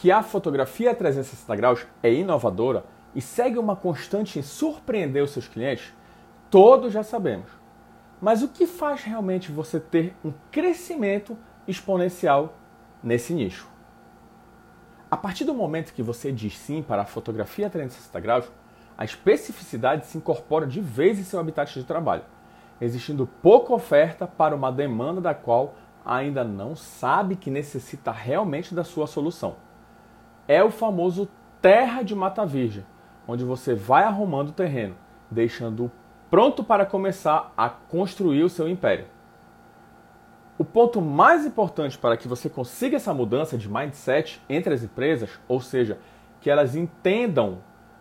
Que a fotografia 360 graus é inovadora e segue uma constante em surpreender os seus clientes, todos já sabemos. Mas o que faz realmente você ter um crescimento exponencial nesse nicho? A partir do momento que você diz sim para a fotografia 360 graus, a especificidade se incorpora de vez em seu habitat de trabalho, existindo pouca oferta para uma demanda da qual ainda não sabe que necessita realmente da sua solução. É o famoso terra de mata virgem, onde você vai arrumando o terreno, deixando pronto para começar a construir o seu império. O ponto mais importante para que você consiga essa mudança de mindset entre as empresas, ou seja, que elas entendam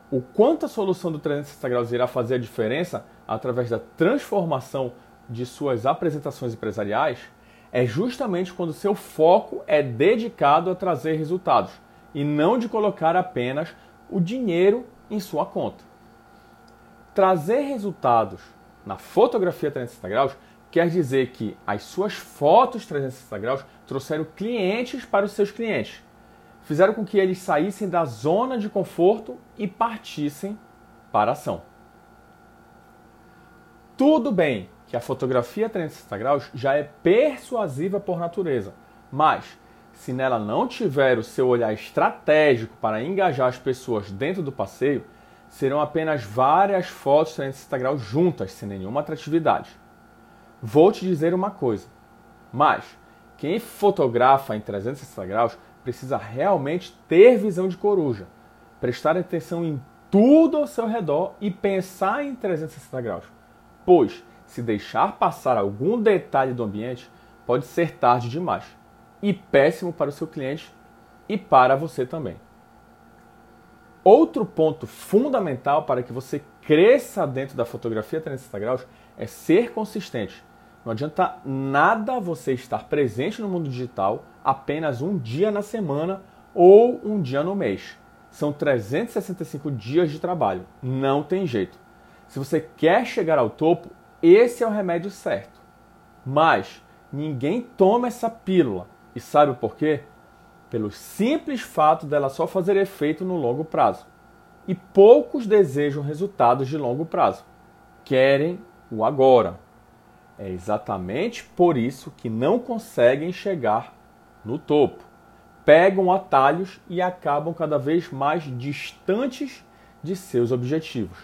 o quanto a solução do 360 graus irá fazer a diferença através da transformação de suas apresentações empresariais, é justamente quando seu foco é dedicado a trazer resultados e não de colocar apenas o dinheiro em sua conta. Trazer resultados na fotografia 360 graus quer dizer que as suas fotos 360 graus trouxeram clientes para os seus clientes. Fizeram com que eles saíssem da zona de conforto e partissem para a ação. Tudo bem que a fotografia 360 graus já é persuasiva por natureza, mas se nela não tiver o seu olhar estratégico para engajar as pessoas dentro do passeio, serão apenas várias fotos 360 graus juntas, sem nenhuma atratividade. Vou te dizer uma coisa, mas quem fotografa em 360 graus precisa realmente ter visão de coruja, prestar atenção em tudo ao seu redor e pensar em 360 graus. Pois, se deixar passar algum detalhe do ambiente, pode ser tarde demais e péssimo para o seu cliente e para você também. Outro ponto fundamental para que você cresça dentro da fotografia 360 graus é ser consistente não adianta nada você estar presente no mundo digital apenas um dia na semana ou um dia no mês. São 365 dias de trabalho. Não tem jeito. Se você quer chegar ao topo, esse é o remédio certo. Mas ninguém toma essa pílula. E sabe por quê? Pelo simples fato dela só fazer efeito no longo prazo. E poucos desejam resultados de longo prazo. Querem o agora. É exatamente por isso que não conseguem chegar no topo. Pegam atalhos e acabam cada vez mais distantes de seus objetivos.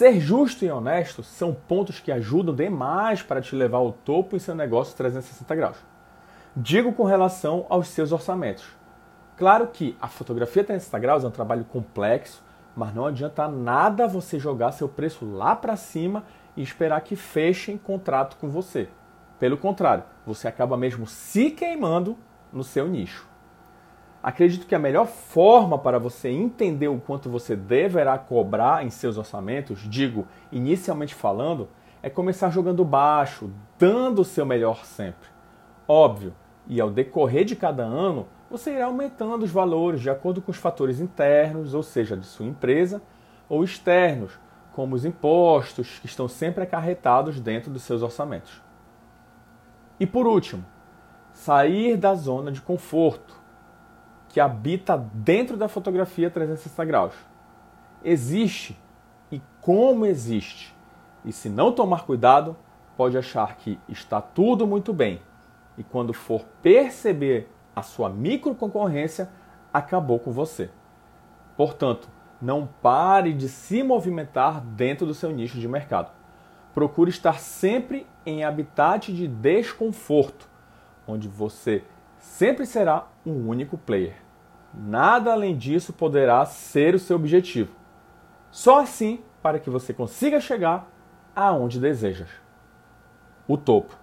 Ser justo e honesto são pontos que ajudam demais para te levar ao topo em seu negócio 360 graus. Digo com relação aos seus orçamentos. Claro que a fotografia 360 graus é um trabalho complexo, mas não adianta nada você jogar seu preço lá para cima e esperar que fechem contrato com você. Pelo contrário, você acaba mesmo se queimando no seu nicho. Acredito que a melhor forma para você entender o quanto você deverá cobrar em seus orçamentos, digo, inicialmente falando, é começar jogando baixo, dando o seu melhor sempre. Óbvio, e ao decorrer de cada ano, você irá aumentando os valores de acordo com os fatores internos, ou seja, de sua empresa, ou externos, como os impostos, que estão sempre acarretados dentro dos seus orçamentos. E por último, sair da zona de conforto que habita dentro da fotografia 360 graus. Existe e como existe. E se não tomar cuidado, pode achar que está tudo muito bem. E quando for perceber a sua micro concorrência, acabou com você. Portanto, não pare de se movimentar dentro do seu nicho de mercado. Procure estar sempre em habitat de desconforto, onde você sempre será um único player. Nada além disso poderá ser o seu objetivo. Só assim para que você consiga chegar aonde desejas o topo.